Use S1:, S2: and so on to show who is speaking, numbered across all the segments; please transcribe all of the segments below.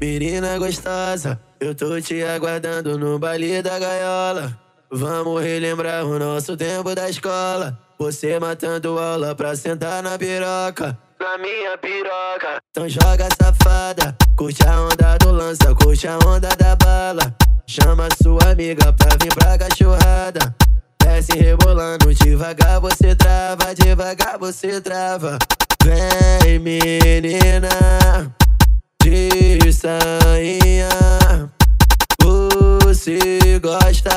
S1: Menina gostosa, eu tô te aguardando no baile da gaiola. Vamos relembrar o nosso tempo da escola. Você matando aula pra sentar na piroca. Na minha piroca. Então joga safada, curte a onda do lança, curte a onda da bala. Chama sua amiga pra vir pra cachorrada. Desce rebolando, devagar você trava, devagar você trava. Vem menina de sainha, você gosta?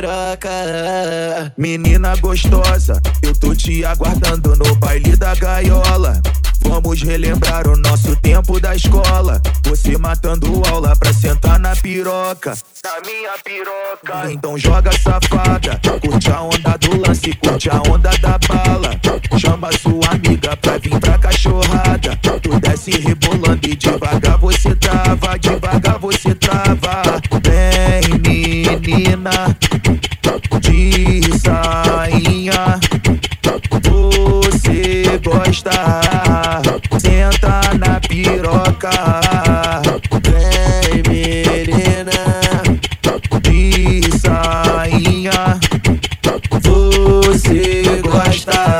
S1: Piroca. Menina
S2: gostosa, eu tô te aguardando no baile da gaiola. Vamos relembrar o nosso tempo da escola. Você matando aula pra sentar na piroca. Na minha piroca. Então joga safada, curte a onda do lance, curte a onda da bala. Chama sua amiga pra vir pra cachorrada. Tu desce rebolando e devagar você trava, devagar você trava. Gosta, senta na piroca.
S1: Vem menina
S2: De sainha,
S1: Você gosta,